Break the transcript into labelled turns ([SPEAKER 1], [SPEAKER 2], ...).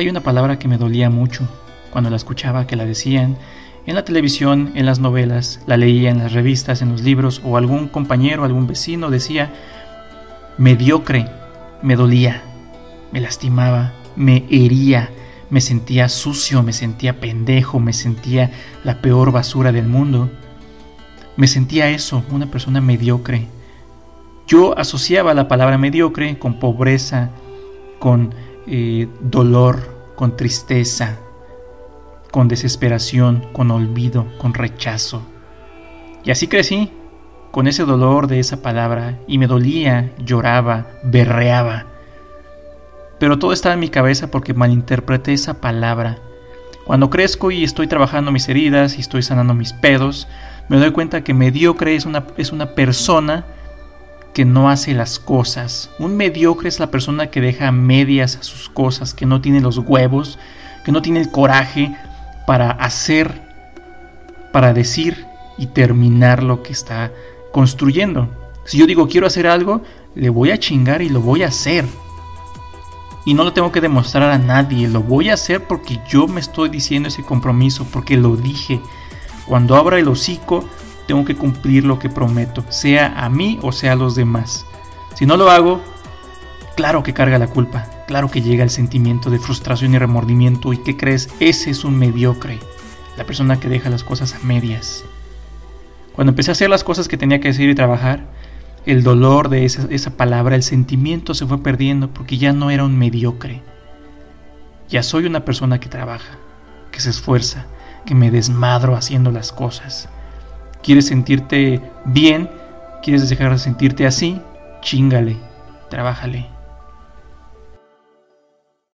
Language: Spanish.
[SPEAKER 1] hay una palabra que me dolía mucho cuando la escuchaba que la decían en la televisión, en las novelas, la leía en las revistas, en los libros o algún compañero, algún vecino decía mediocre, me dolía, me lastimaba, me hería, me sentía sucio, me sentía pendejo, me sentía la peor basura del mundo. Me sentía eso, una persona mediocre. Yo asociaba la palabra mediocre con pobreza, con eh, dolor, con tristeza, con desesperación, con olvido, con rechazo. Y así crecí, con ese dolor de esa palabra, y me dolía, lloraba, berreaba. Pero todo estaba en mi cabeza porque malinterpreté esa palabra. Cuando crezco y estoy trabajando mis heridas y estoy sanando mis pedos, me doy cuenta que mediocre es una, es una persona que no hace las cosas. Un mediocre es la persona que deja medias a sus cosas, que no tiene los huevos, que no tiene el coraje para hacer, para decir y terminar lo que está construyendo. Si yo digo quiero hacer algo, le voy a chingar y lo voy a hacer. Y no lo tengo que demostrar a nadie, lo voy a hacer porque yo me estoy diciendo ese compromiso, porque lo dije. Cuando abra el hocico, tengo que cumplir lo que prometo, sea a mí o sea a los demás. Si no lo hago, claro que carga la culpa, claro que llega el sentimiento de frustración y remordimiento y ¿qué crees? Ese es un mediocre, la persona que deja las cosas a medias. Cuando empecé a hacer las cosas que tenía que decir y trabajar, el dolor de esa, esa palabra, el sentimiento se fue perdiendo porque ya no era un mediocre. Ya soy una persona que trabaja, que se esfuerza, que me desmadro haciendo las cosas ¿Quieres sentirte bien? ¿Quieres dejar de sentirte así? Chingale, trabájale.